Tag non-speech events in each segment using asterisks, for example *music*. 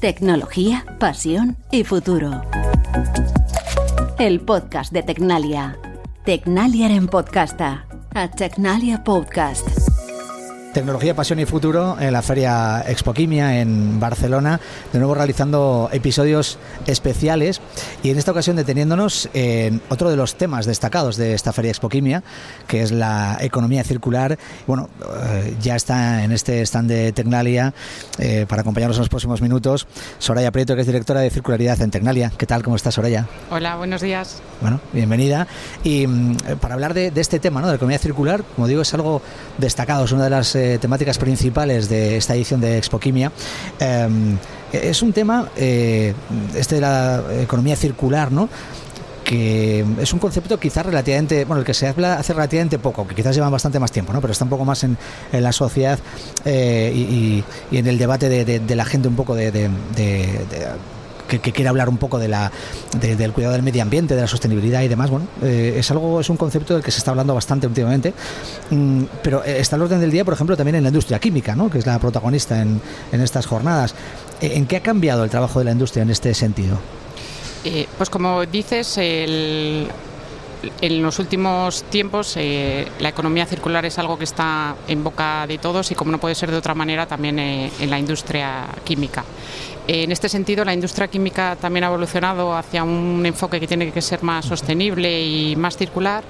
Tecnología, pasión y futuro. El podcast de Tecnalia. Tecnalia en podcasta. A Tecnalia Podcast. Tecnología, Pasión y Futuro en la Feria Expoquimia en Barcelona, de nuevo realizando episodios especiales y en esta ocasión deteniéndonos en otro de los temas destacados de esta Feria Expoquimia, que es la economía circular. Bueno, eh, ya está en este stand de Tecnalia eh, para acompañarnos en los próximos minutos Soraya Prieto, que es directora de circularidad en Tecnalia. ¿Qué tal? ¿Cómo estás, Soraya? Hola, buenos días. Bueno, bienvenida. Y mm, para hablar de, de, este tema, ¿no? de la economía circular, como digo, es algo destacado, es una de las eh, temáticas principales de esta edición de Expoquimia. Eh, es un tema, eh, este de la economía circular, ¿no? que es un concepto quizás relativamente, bueno, el que se habla hace relativamente poco, que quizás lleva bastante más tiempo, ¿no? pero está un poco más en, en la sociedad eh, y, en el debate de, de, la gente un poco de, que, que, quiere hablar un poco de la, de, del cuidado del medio ambiente, de la sostenibilidad y demás. Bueno, eh, es algo, es un concepto del que se está hablando bastante últimamente, mm, pero está al orden del día, por ejemplo, también en la industria química, ¿no? que es la protagonista en, en estas jornadas. ¿En qué ha cambiado el trabajo de la industria en este sentido? Eh, pues como dices, el, en los últimos tiempos eh, la economía circular es algo que está en boca de todos y como no puede ser de otra manera también eh, en la industria química. En este sentido la industria química también ha evolucionado hacia un enfoque que tiene que ser más sostenible y más circular,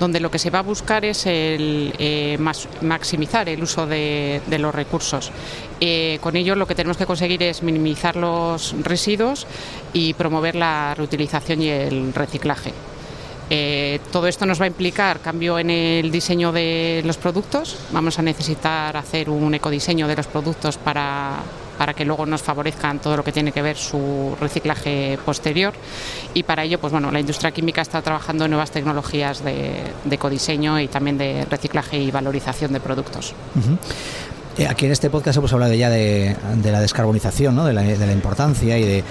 donde lo que se va a buscar es el eh, más, maximizar el uso de, los recursos. Con ello lo que tenemos que conseguir es minimizar los residuos y promover la reutilización y el reciclaje. Eh, todo esto nos va a implicar cambio en el diseño de los productos. Vamos a necesitar hacer un ecodiseño de los productos para, para que luego nos favorezcan todo lo que tiene que ver su reciclaje posterior y para ello pues bueno la industria química está trabajando en nuevas tecnologías de, de ecodiseño y también de reciclaje y valorización de productos. -huh. Aquí en este podcast hemos hablado ya de, la descarbonización, ¿no? de, la, importancia y de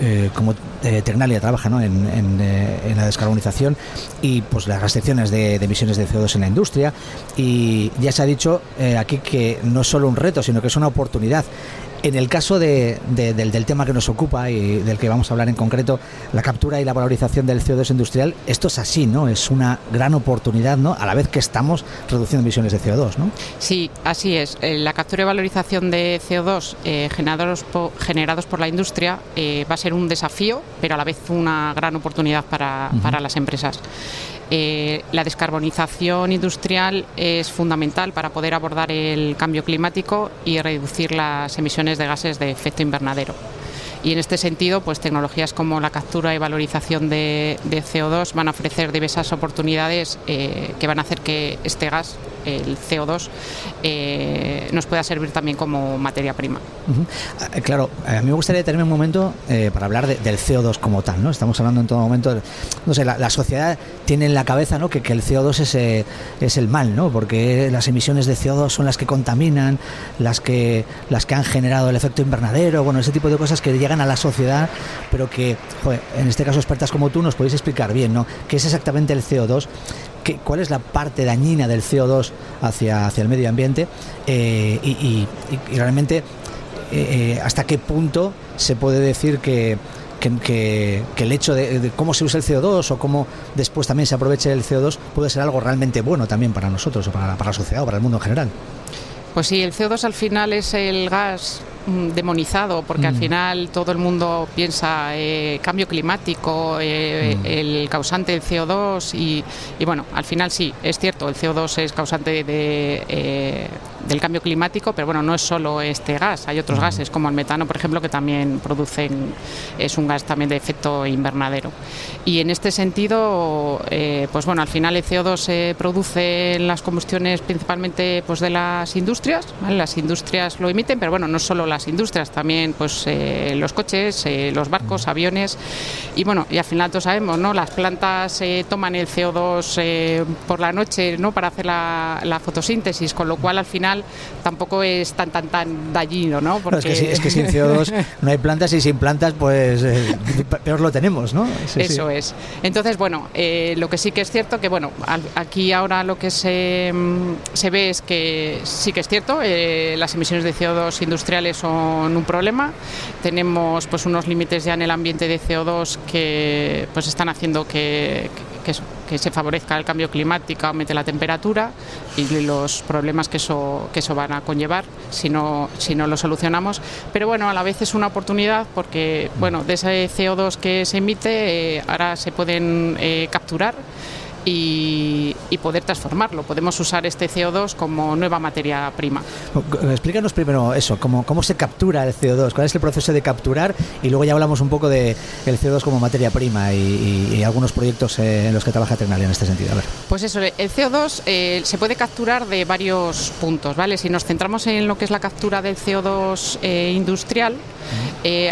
eh, como eh, Ternalia trabaja ¿no? eh, en, la descarbonización y pues las restricciones de, de, emisiones de CO2 en la industria y ya se ha dicho eh, aquí que no es solo un reto sino que es una oportunidad en el caso de, de, del, del, tema que nos ocupa y del que vamos a hablar en concreto, la captura y la valorización del CO2 industrial, esto es así, ¿no? Es una gran oportunidad, ¿no? A la vez que estamos reduciendo emisiones de CO2, ¿no? Sí, así es. Eh, la captura y valorización de CO2 eh, generados, por, generados por la industria eh, va a ser un desafío, pero a la vez una gran oportunidad para, uh -huh. para las empresas. Eh, la descarbonización industrial es fundamental para poder abordar el cambio climático y reducir las emisiones de gases de efecto invernadero. Y en este sentido, pues tecnologías como la captura y valorización de, de CO2 van a ofrecer diversas oportunidades eh, que van a hacer que este gas, el CO2, eh, nos pueda servir también como materia prima. -huh. Claro, a mí me gustaría detenerme un momento eh, para hablar de, del CO2 como tal, ¿no? Estamos hablando en todo momento, no sé, la, sociedad tiene en la cabeza, ¿no? Que, que el CO2 es, es el mal, ¿no? Porque las emisiones de CO2 son las que contaminan, las que, las que han generado el efecto invernadero, bueno, ese tipo de cosas que llegan a la sociedad, pero que, en este caso expertas como tú nos podéis explicar bien, ¿no? ¿Qué es exactamente el CO2? ¿Qué, ¿Cuál es la parte dañina del CO2 hacia, hacia el medio ambiente? Eh, y, realmente, eh, ¿hasta qué punto se puede decir que, que, que, el hecho de, cómo se usa el CO2 o cómo después también se aproveche el CO2 puede ser algo realmente bueno también para nosotros o para, para la sociedad o para el mundo en general? Pues sí, el CO2 al final es el gas demonizado porque mm. al final todo el mundo piensa eh, cambio climático, eh, mm. el causante del CO2 y, y, bueno, al final sí, es cierto, el CO2 es causante de, eh, del cambio climático, pero bueno, no es solo este gas, hay otros gases como el metano, por ejemplo, que también producen, es un gas también de efecto invernadero. Y en este sentido, eh, pues bueno, al final el CO2 se produce en las combustiones principalmente pues de las industrias las industrias lo emiten, pero bueno, no solo las industrias, también pues eh, los coches, eh, los barcos, aviones y bueno, y al final todos sabemos, ¿no? Las plantas toman el CO2 por la noche, ¿no? Para hacer la, la, fotosíntesis, con lo cual al final final tampoco es tan tan tan dañino, ¿no? Porque... es, que, sin CO2 *laughs* no hay plantas y sin plantas pues eh, peor lo tenemos, ¿no? Eso es. Entonces, bueno, eh, lo que sí que es cierto que, bueno, aquí ahora lo que se, mm, se ve es que sí que es cierto, eh, las emisiones de CO2 industriales son un problema. Tenemos pues unos límites ya en el ambiente de CO2 que pues están haciendo que, que, se favorezca el cambio climático, aumente la temperatura y los problemas que eso, que eso van a conllevar si no, si no lo solucionamos. Pero bueno, a la vez es una oportunidad porque bueno, de ese CO2 que se emite eh, ahora se pueden eh, capturar y, poder transformarlo. Podemos usar este CO2 como nueva materia prima. Explícanos primero eso, cómo, cómo se captura el CO2, cuál es el proceso de capturar y luego ya hablamos un poco de el CO2 como materia prima y, algunos proyectos eh, en los que trabaja Tecnalia en este sentido. A ver. Pues eso, el CO2 eh, se puede capturar de varios puntos, ¿vale? Si nos centramos en lo que es la captura del CO2 eh, industrial,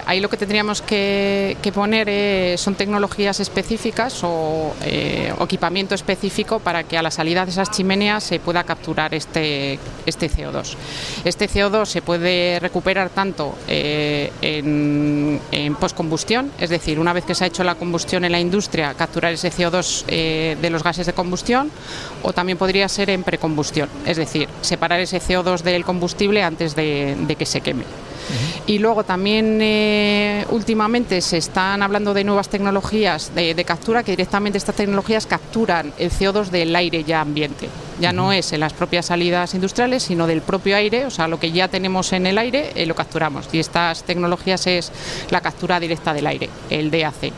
ahí lo que tendríamos que, poner son tecnologías específicas o, o específico para que a la salida de esas chimeneas se pueda capturar este, este CO2. Este CO2 se puede recuperar tanto eh, en, en postcombustión, es decir, una vez que se ha hecho la combustión en la industria, capturar ese CO2 eh, de los gases de combustión, o también podría ser en precombustión, es decir, separar ese CO2 del combustible antes de que se queme. Y luego también eh, últimamente se están hablando de nuevas tecnologías de, captura que directamente estas tecnologías capturan el CO2 del aire ya ambiente. Ya no es en las propias salidas industriales, sino del propio aire, o sea, lo que ya tenemos en el aire eh, lo capturamos. Y estas tecnologías es la captura directa del aire, el DAC,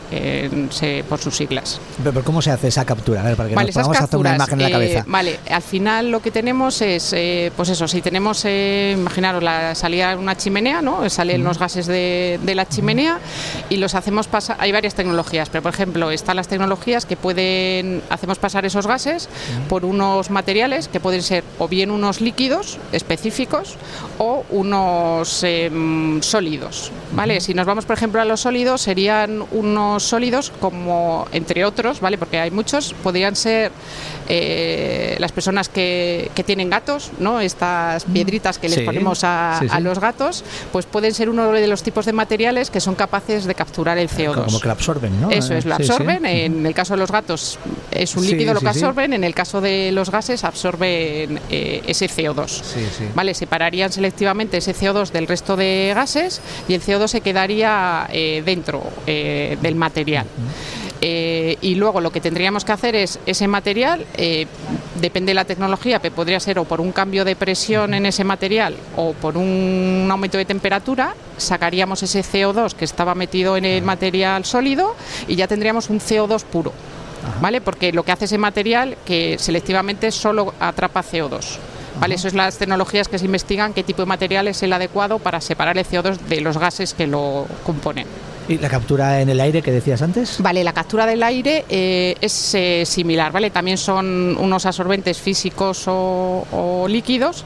por sus siglas. Pero, ¿cómo se hace esa captura? A ver, para que vale, nos hacer una imagen en la cabeza. Eh, vale, al final lo que tenemos es, pues eso, si tenemos, imaginaros la salida de una chimenea, Salen los gases de, la chimenea y los hacemos pasar. Hay varias tecnologías, pero por ejemplo están las tecnologías que pueden hacemos pasar esos gases por unos materiales que pueden ser o bien unos líquidos específicos o unos em, sólidos, ¿vale? Si nos vamos por ejemplo a los sólidos serían unos sólidos como entre otros, ¿vale? Porque hay muchos, podrían ser eh, las personas que, tienen gatos, ¿no? Estas piedritas que les ponemos a, a los gatos, pues pueden ser uno de los tipos de materiales que son capaces de capturar el CO2. Como que lo absorben, ¿no? Eso es, lo absorben. En el caso de los gatos es un líquido lo que absorben, en el caso de los gases absorben eh, ese CO2. ¿Vale? Separarían selectivamente ese CO2 del resto de gases y el CO2 se quedaría eh, dentro eh, del material. Eh, y luego lo que tendríamos que hacer es ese material, eh, depende de la tecnología, que podría ser o por un cambio de presión en ese material o por un aumento de temperatura, sacaríamos ese CO2 que estaba metido en el material sólido y ya tendríamos un CO2 puro. ¿Vale? Porque lo que hace ese material que selectivamente solo atrapa CO2. ¿Vale? Eso es las tecnologías que se investigan qué tipo de material es el adecuado para separar el CO2 de los gases que lo componen. ¿Y la captura en el aire que decías antes? Vale, la captura del aire eh, es eh, similar, ¿vale? También son unos absorbentes físicos o, líquidos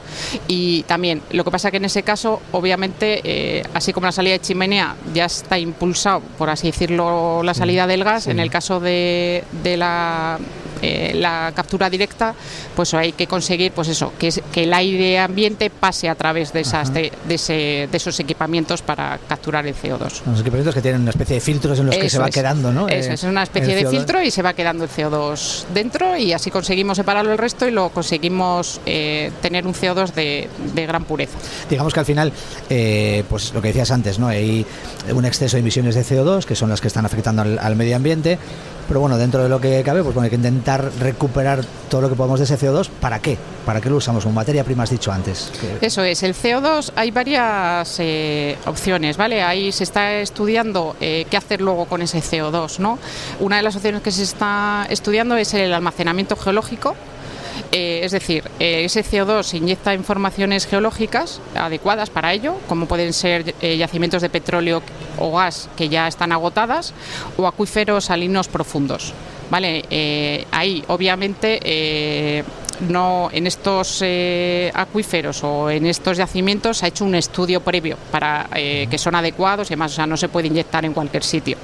y también, lo que pasa que en ese caso, obviamente, eh, así como la salida de chimenea ya está impulsado, por así decirlo, la salida del gas, en el caso de, de la eh, la captura directa, pues hay que conseguir pues eso, que, que el aire ambiente pase a través de, esas, de, esos equipamientos para capturar el CO2. Los equipamientos que tienen una especie de filtros en los que se va quedando, ¿no? Eso, eh, es una especie de filtro y se va quedando el CO2 dentro y así conseguimos separarlo del resto y lo conseguimos eh, tener un CO2 de, gran pureza. Digamos que al final, pues lo que decías antes, ¿no? Hay un exceso de emisiones de CO2 que son las que están afectando al medio ambiente pero bueno, dentro de lo que cabe, pues bueno, hay que intentar recuperar todo lo que podamos de ese CO2. ¿Para qué? ¿Para qué lo usamos como materia prima, has dicho antes? Eso es, el CO2 hay varias eh, opciones, ¿vale? Ahí se está estudiando eh, qué hacer luego con ese CO2, ¿no? Una de las opciones que se está estudiando es el almacenamiento geológico, eh, es decir, eh, ese CO2 se inyecta informaciones geológicas adecuadas para ello, como pueden ser eh, yacimientos de petróleo o gas que ya están agotadas o acuíferos salinos profundos. Vale, ahí obviamente no en estos eh, acuíferos o en estos yacimientos se ha hecho un estudio previo para eh, que son adecuados y además o no se puede inyectar en cualquier sitio.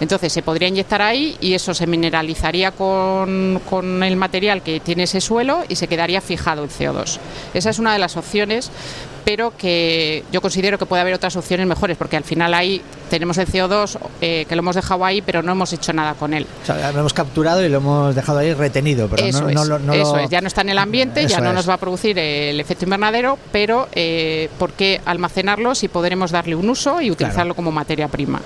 Entonces se podría inyectar ahí y eso se mineralizaría con, con el material que tiene ese suelo y se quedaría fijado el CO2. Esa es una de las opciones pero que yo considero que puede haber otras opciones mejores, porque al final ahí tenemos el CO2 eh, que lo hemos dejado ahí, pero no hemos hecho nada con él. O sea, lo hemos capturado y lo hemos dejado ahí retenido, pero eso no, es, no, no eso lo... es, ya no está en el ambiente, Eso ya no es. nos va a producir el efecto invernadero, pero eh, ¿por qué almacenarlo si podremos darle un uso y utilizarlo Claro. como materia prima?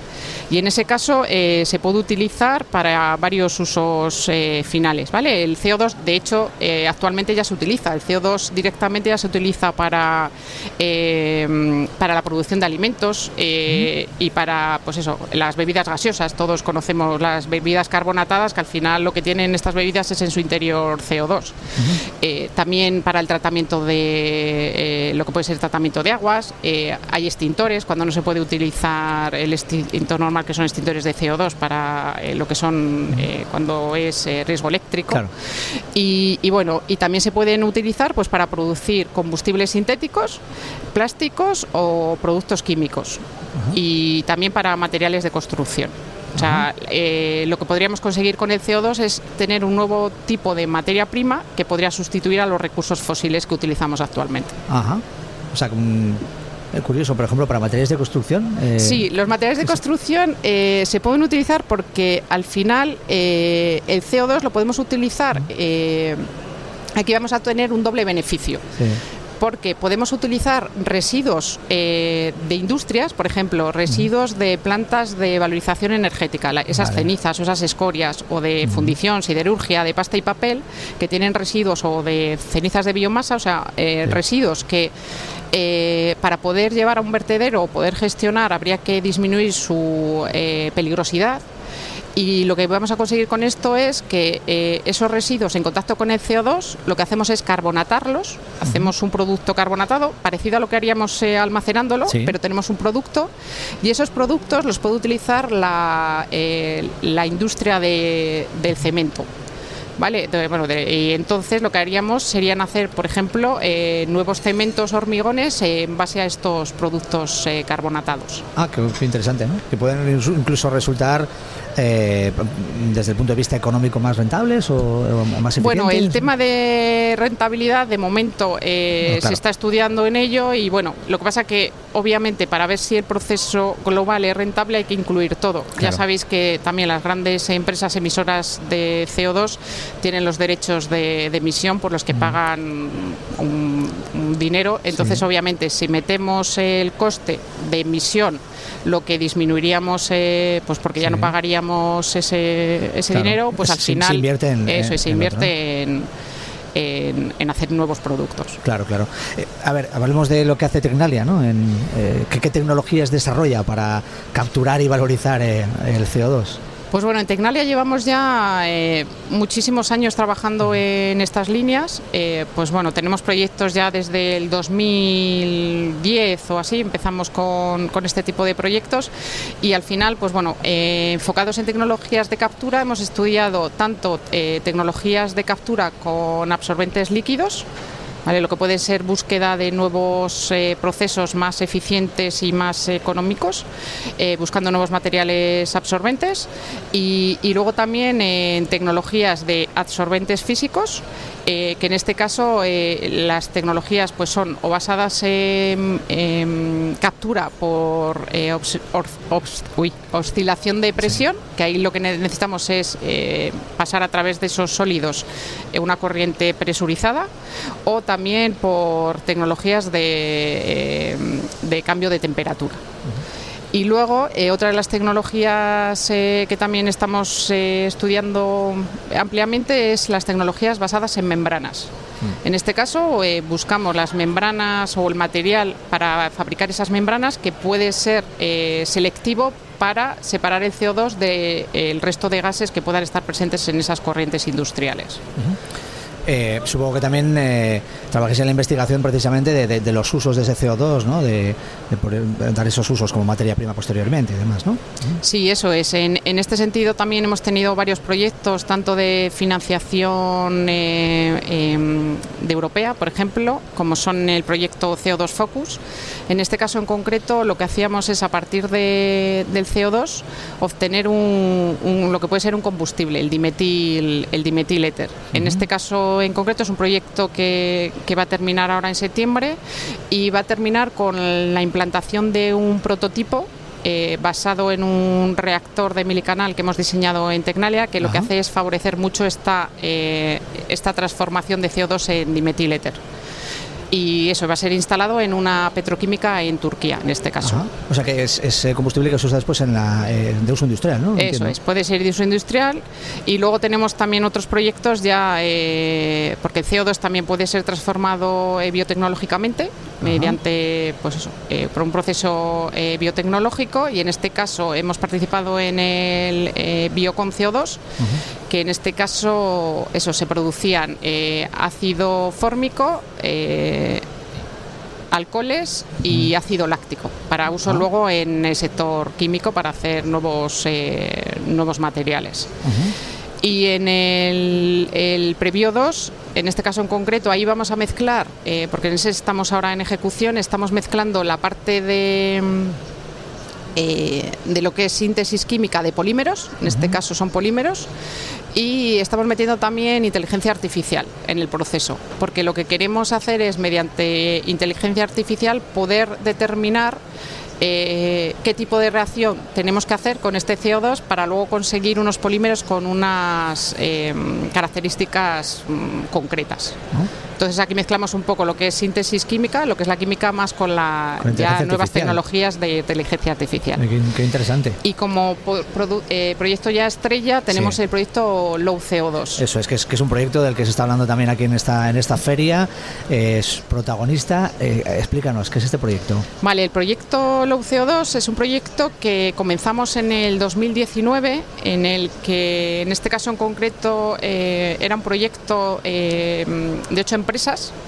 Y en ese caso eh, se puede utilizar para varios usos eh, finales, ¿vale? El CO2, de hecho, actualmente ya se utiliza. El CO2 directamente ya se utiliza para, para la producción de alimentos y para, pues eso, las bebidas gaseosas. Todos conocemos las bebidas carbonatadas, que al final lo que tienen estas bebidas es en su interior CO2. Eh, también para el tratamiento de eh, lo que puede ser tratamiento de aguas, eh, hay extintores cuando no se puede utilizar el extintor normal, que son extintores de CO2, para lo que son cuando es riesgo eléctrico. Claro. Y, y bueno, y también se pueden utilizar pues para producir combustibles sintéticos, plásticos o productos químicos. Y también para materiales de construcción. O sea, eh, lo que podríamos conseguir con el CO2 es tener un nuevo tipo de materia prima que podría sustituir a los recursos fósiles que utilizamos actualmente. Ajá. O sea, es curioso, por ejemplo, para materiales de construcción. eh, Sí, los materiales de construcción eh, se pueden utilizar porque al final eh, el CO2 lo podemos utilizar. eh, aquí vamos a tener un doble beneficio. sí. Porque podemos utilizar residuos eh, de industrias, por ejemplo, residuos de plantas de valorización energética, la- esas Vale. cenizas o esas escorias o de fundición, siderurgia, de pasta y papel, que tienen residuos o de cenizas de biomasa, o sea, eh, Sí. residuos que eh, para poder llevar a un vertedero o poder gestionar habría que disminuir su eh, peligrosidad. Y lo que vamos a conseguir con esto es que eh, esos residuos en contacto con el CO2, lo que hacemos es carbonatarlos, hacemos un producto carbonatado, parecido a lo que haríamos eh, almacenándolo, Sí. pero tenemos un producto y esos productos los puede utilizar la, eh, la industria de- del cemento. ¿Vale? Entonces, bueno, de- y entonces lo que haríamos serían hacer, por ejemplo, eh, nuevos cementos hormigones en base a estos productos eh, carbonatados. Ah, qué, qué interesante, ¿no? Que pueden incluso- resultar eh, desde el punto de vista económico más rentables o, o más eficientes. Bueno, el tema de rentabilidad de momento eh, No, claro. se está estudiando en ello y bueno, lo que pasa que obviamente para ver si el proceso global es rentable hay que incluir todo. Ya sabéis que también las grandes empresas emisoras de CO2 tienen los derechos de, de emisión por los que pagan un, un dinero. Entonces, Sí. obviamente, si metemos el coste de emisión, lo que disminuiríamos, eh, pues porque ya no pagaríamos ese, ese Claro. dinero, pues al Se- se final invierte en- eso en- se en otro, invierte en, en- en hacer nuevos productos. Claro, claro. Eh, a ver, hablemos de lo que hace Tecnalia, ¿no? En, eh, ¿qué, qué tecnologías desarrolla para capturar y valorizar eh, el CO2? Pues bueno, en Tecnalia llevamos ya eh, muchísimos años trabajando en estas líneas. Eh, pues bueno, tenemos proyectos ya desde el 2010 o así, empezamos con, este tipo de proyectos y al final, pues bueno, eh, enfocados en tecnologías de captura, hemos estudiado tanto tecnologías de captura con absorbentes líquidos, ¿vale? lo que puede ser búsqueda de nuevos eh, procesos más eficientes y más económicos, eh, buscando nuevos materiales absorbentes y, y luego también en tecnologías de absorbentes físicos. eh, que en este caso eh, las tecnologías pues son o basadas en, en captura por eh, obs- or- obs- uy, oscilación de presión, que ahí lo que ne- necesitamos es eh, pasar a través de esos sólidos eh, una corriente presurizada, o también por tecnologías de, eh, de cambio de temperatura. Y luego, eh, otra de las tecnologías eh, que también estamos eh, estudiando ampliamente es las tecnologías basadas en membranas. En este caso, buscamos las membranas o el material para fabricar esas membranas que puede ser selectivo para separar el CO2 del resto de gases que puedan estar presentes en esas corrientes industriales. Supongo que también trabajáis en la investigación precisamente de, de- de los usos de ese CO2, ¿no? De, de poder dar esos usos como materia prima posteriormente y demás, ¿no? Sí, eso es. En, en este sentido también hemos tenido varios proyectos, tanto de financiación eh, em, europea, por ejemplo, como son el proyecto CO2 Focus. En este caso en concreto, lo que hacíamos es a partir del CO2 obtener un, lo que puede ser un combustible, el dimetil, el dimetil éter. En este caso en concreto es un proyecto que, que va a terminar ahora en septiembre y va a terminar con la implantación de un prototipo eh, basado en un reactor de milicanal que hemos diseñado en Tecnalia, que lo que hace es favorecer mucho esta, eh, esta transformación de CO2 en dimetiléter y eso va a ser instalado en una petroquímica en Turquía, en este caso. O sea que es, eh, combustible que se usa después en la, eh, de uso industrial, ¿no? Eso es, puede ser de uso industrial. Y luego tenemos también otros proyectos ya, eh, porque el CO2 también puede ser transformado biotecnológicamente mediante, pues eso, por un proceso biotecnológico. Y en este caso hemos participado en el Biocon CO2, que en este caso eso se producían ácido fórmico alcoholes y ácido láctico para uso luego en el sector químico para hacer nuevos, eh, nuevos materiales. Y en el, el Previo 2, en este caso en concreto, ahí vamos a mezclar, eh, porque en ese estamos ahora en ejecución, estamos mezclando la parte de eh, de lo que es síntesis química de polímeros, en este caso son polímeros, y estamos metiendo también inteligencia artificial en el proceso, porque lo que queremos hacer es mediante inteligencia artificial poder determinar eh, qué tipo de reacción tenemos que hacer con este CO2 para luego conseguir unos polímeros con unas eh, características mm, concretas. Entonces aquí mezclamos un poco lo que es síntesis química, lo que es la química más con las nuevas tecnologías de inteligencia artificial. Qué, interesante. Y como eh, proyecto ya estrella tenemos el proyecto Low CO2. Eso es que, es que es un proyecto del que se está hablando también aquí en esta en esta feria. Es protagonista. Eh, explícanos qué es este proyecto. Vale, el proyecto Low CO2 es un proyecto que comenzamos en el 2019, en el que en este caso en concreto eh, era un proyecto de ocho empresas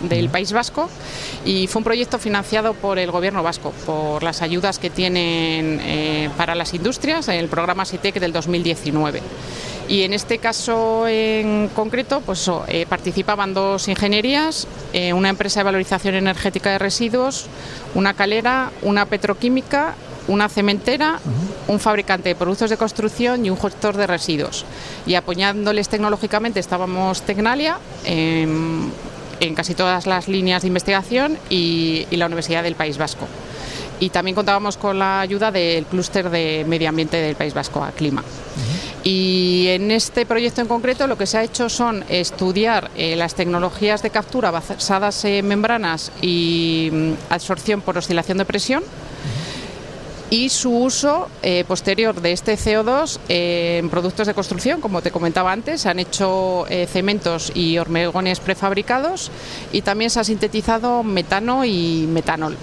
del País Vasco y fue un proyecto financiado por el Gobierno vasco, por las ayudas que tienen eh, para las industrias, en el programa SITEC del 2019. Y en este caso en concreto, pues eh, participaban dos ingenierías, eh, una empresa de valorización energética de residuos, una calera, una petroquímica una cementera, un fabricante de productos de construcción y un gestor de residuos. Y apoyándoles tecnológicamente estábamos Tecnalia, en casi todas las líneas de investigación y, la Universidad del País Vasco. Y también contábamos con la ayuda del clúster de medio ambiente del País Vasco, a Clima. Y en este proyecto en concreto lo que se ha hecho son estudiar eh, las tecnologías de captura basadas en membranas y mm, absorción por oscilación de presión y su uso eh, posterior de este CO2 eh, en productos de construcción, como te comentaba antes, se han hecho eh, cementos y hormigones prefabricados y también se ha sintetizado metano y metanol.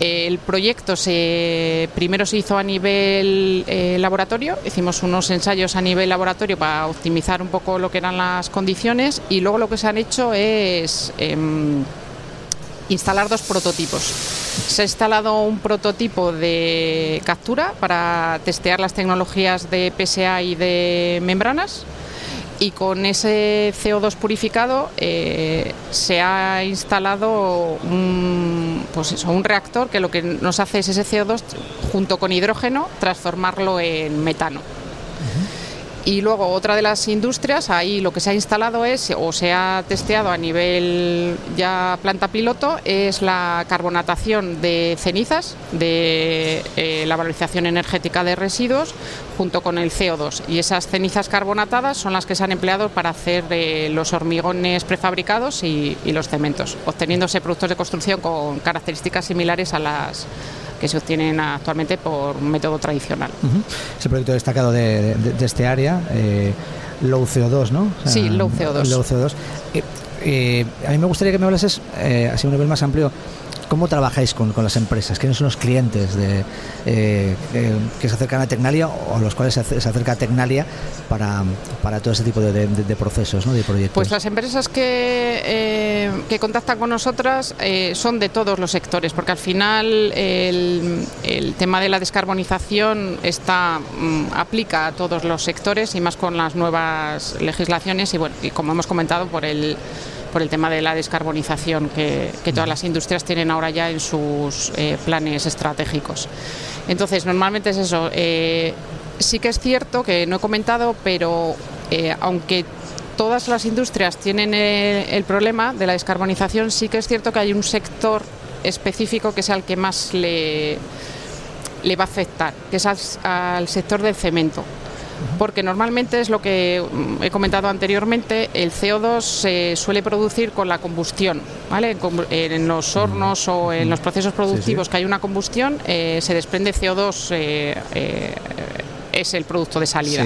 El proyecto se, primero se hizo a nivel laboratorio, hicimos unos ensayos a nivel laboratorio para optimizar un poco lo que eran las condiciones y luego lo que se han hecho es em, instalar dos prototipos. Se ha instalado un prototipo de captura para testear las tecnologías de PSA y de membranas y con ese CO2 purificado eh, se ha instalado un, pues un reactor que lo que nos hace es ese CO2 junto con hidrógeno transformarlo en metano. Y luego otra de las industrias, ahí lo que se ha instalado es, o se ha testeado a nivel ya planta piloto, es la carbonatación de cenizas, de eh, la valorización energética de residuos, junto con el CO2. Y esas cenizas carbonatadas son las que se han empleado para hacer eh, los hormigones prefabricados y, y los cementos, obteniéndose productos de construcción con características similares a las que se obtienen actualmente por método tradicional. Es el proyecto destacado de, este área, eh, Low CO2, ¿no? sí, Low CO2. Low CO2. Eh, eh, a mí me gustaría que me hablases, así a un nivel más amplio, ¿Cómo trabajáis con, las empresas? ¿Quiénes son los clientes de, eh, que se acercan a Tecnalia o a los cuales se, acerca Tecnalia para, para todo ese tipo de, procesos, ¿no? de proyectos? Pues las empresas que, eh, que contactan con nosotras eh, son de todos los sectores, porque al final el, el tema de la descarbonización está, mm, aplica a todos los sectores y más con las nuevas legislaciones y, bueno, y como hemos comentado, por el por el tema de la descarbonización que, todas las industrias tienen ahora ya en sus eh, planes estratégicos. Entonces, normalmente es eso. Eh, sí que es cierto que no he comentado, pero aunque todas las industrias tienen el, problema de la descarbonización, sí que es cierto que hay un sector específico que es al que más le, le va a afectar, que es al sector del cemento porque normalmente es lo que mm, he comentado anteriormente, el CO2 se suele producir con la combustión, ¿vale? En los hornos o en los procesos productivos que hay una combustión, eh, se desprende CO2, eh, eh, es el producto de salida.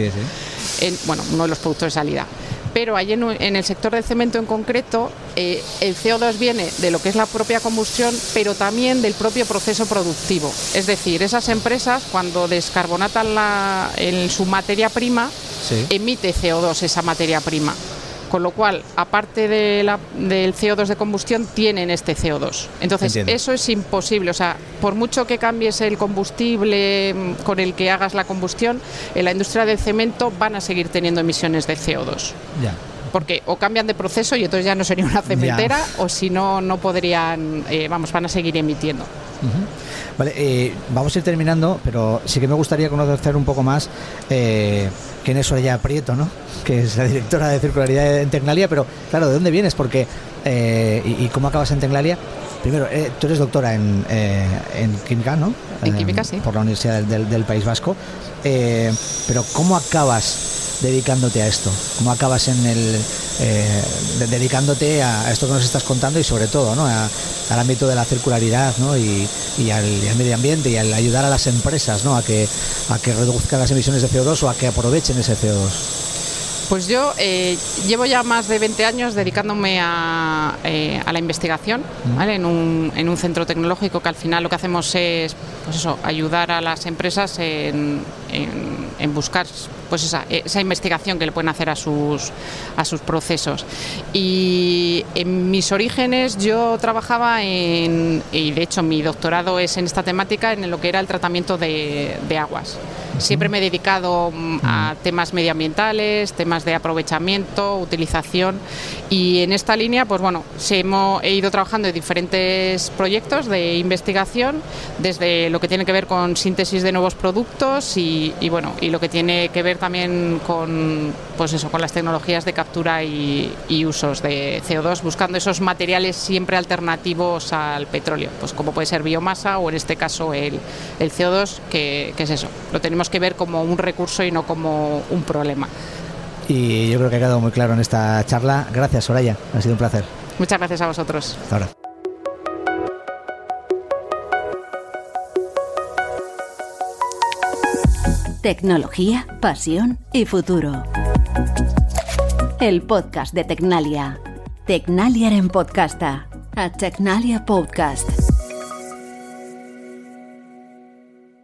bueno, uno de los productos de salida pero ahí en, el sector del cemento en concreto, eh, el CO2 viene de lo que es la propia combustión, pero también del propio proceso productivo. Es decir, esas empresas cuando descarbonatan la, en su materia prima, emite CO2 esa materia prima. Con lo cual, aparte de del CO2 de combustión, tienen este CO2. Entonces, eso es imposible. O sea, por mucho que cambies el combustible mm, con el que hagas la combustión, en la industria del cemento van a seguir teniendo emisiones de CO2. Ya porque o cambian de proceso y entonces ya no sería una cementera o si no no podrían eh, vamos van a seguir emitiendo Vale, eh, vamos a ir terminando, pero sí que me gustaría conocer un poco más eh, quién es Soraya Prieto, ¿no? Que es la directora de circularidad en Tecnalia, pero claro, ¿de dónde vienes? Porque, eh, y, cómo acabas en Tecnalia? Primero, eh, tú eres doctora en, en química, ¿no? En química, sí. Por la Universidad del País Vasco. pero ¿cómo acabas dedicándote a esto? ¿Cómo acabas en el eh, dedicándote a, esto que nos estás contando y sobre todo ¿no? al ámbito de la circularidad ¿no? y, al, medio ambiente y al ayudar a las empresas ¿no? a, que, a que reduzcan las emisiones de CO2 o a que aprovechen ese CO2? Pues yo eh, llevo ya más de 20 años dedicándome a, eh, la investigación en, un, en, un, centro tecnológico que al final lo que hacemos es pues eso, ayudar a las empresas en, en buscar pues esa, esa, investigación que le pueden hacer a sus, a sus procesos. Y en mis orígenes yo trabajaba en, y de hecho mi doctorado es en esta temática, en lo que era el tratamiento de, de aguas. Siempre me he dedicado mm, a temas medioambientales, temas de aprovechamiento, utilización. Y en esta línea, pues bueno, he ido trabajando en diferentes proyectos de investigación, desde lo que tiene que ver con síntesis de nuevos productos y, y bueno, y lo que tiene que ver también con, pues eso, con las tecnologías de captura y, usos de CO2, buscando esos materiales siempre alternativos al petróleo, pues como puede ser biomasa o en este caso el, el CO2, que, que, es eso, lo tenemos que ver como un recurso y no como un problema. Y yo creo que ha quedado muy claro en esta charla. Gracias, Soraya, ha sido un placer. Muchas gracias a vosotros. Hasta ahora. Tecnología, pasión y futuro. El podcast de Tecnalia. Tecnalia en podcasta. A Tecnalia Podcast.